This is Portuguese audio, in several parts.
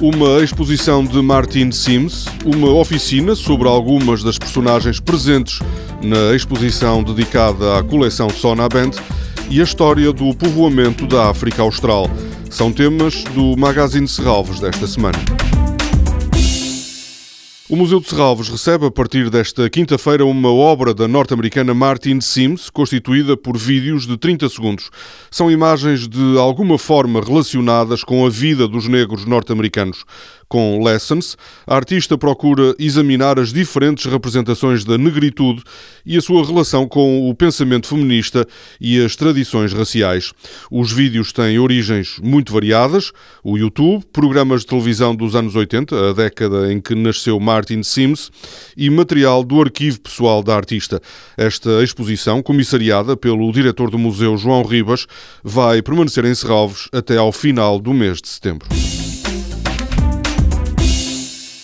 Uma exposição de Martin Sims, uma oficina sobre algumas das personagens presentes na exposição dedicada à coleção Sonaband e a história do povoamento da África Austral. São temas do Magazine Serralves desta semana. O Museu de Serralves recebe a partir desta quinta-feira uma obra da norte-americana Martin Sims, constituída por vídeos de 30 segundos. São imagens de alguma forma relacionadas com a vida dos negros norte-americanos. Com Lessons, a artista procura examinar as diferentes representações da negritude e a sua relação com o pensamento feminista e as tradições raciais. Os vídeos têm origens muito variadas: o YouTube, programas de televisão dos anos 80, a década em que nasceu Martin Sims, e material do arquivo pessoal da artista. Esta exposição, comissariada pelo diretor do museu João Ribas, vai permanecer em Serralves até ao final do mês de setembro.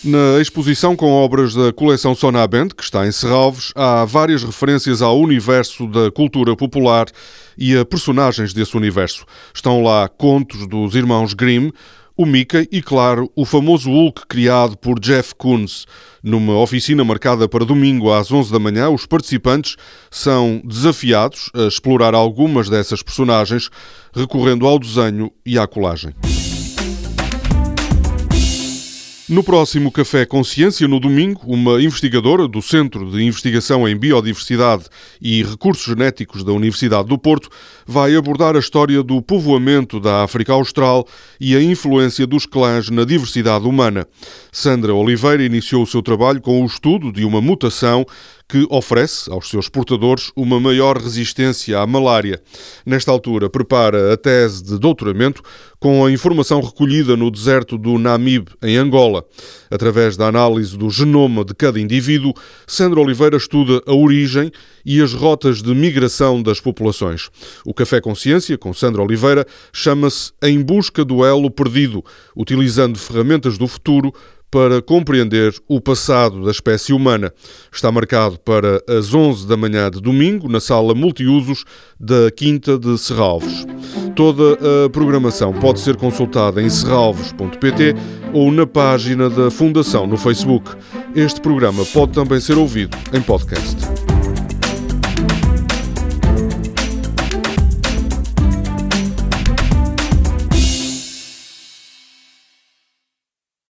Na exposição com obras da coleção Sonabend, que está em Serralves, há várias referências ao universo da cultura popular e a personagens desse universo. Estão lá contos dos irmãos Grimm, o Mickey e, claro, o famoso Hulk criado por Jeff Koons. Numa oficina marcada para domingo às 11 da manhã, os participantes são desafiados a explorar algumas dessas personagens, recorrendo ao desenho e à colagem. No próximo Café Consciência, no domingo, uma investigadora do Centro de Investigação em Biodiversidade e Recursos Genéticos da Universidade do Porto vai abordar a história do povoamento da África Austral e a influência dos clãs na diversidade humana. Sandra Oliveira iniciou o seu trabalho com o estudo de uma mutação que oferece aos seus portadores uma maior resistência à malária. Nesta altura, prepara a tese de doutoramento com a informação recolhida no deserto do Namib, em Angola. Através da análise do genoma de cada indivíduo, Sandra Oliveira estuda a origem e as rotas de migração das populações. O Café Consciência, com Sandra Oliveira, chama-se Em Busca do Elo Perdido, utilizando ferramentas do futuro para compreender o passado da espécie humana. Está marcado para as 11 da manhã de domingo, na sala multiusos da Quinta de Serralves. Toda a programação pode ser consultada em serralves.pt ou na página da Fundação no Facebook. Este programa pode também ser ouvido em podcast.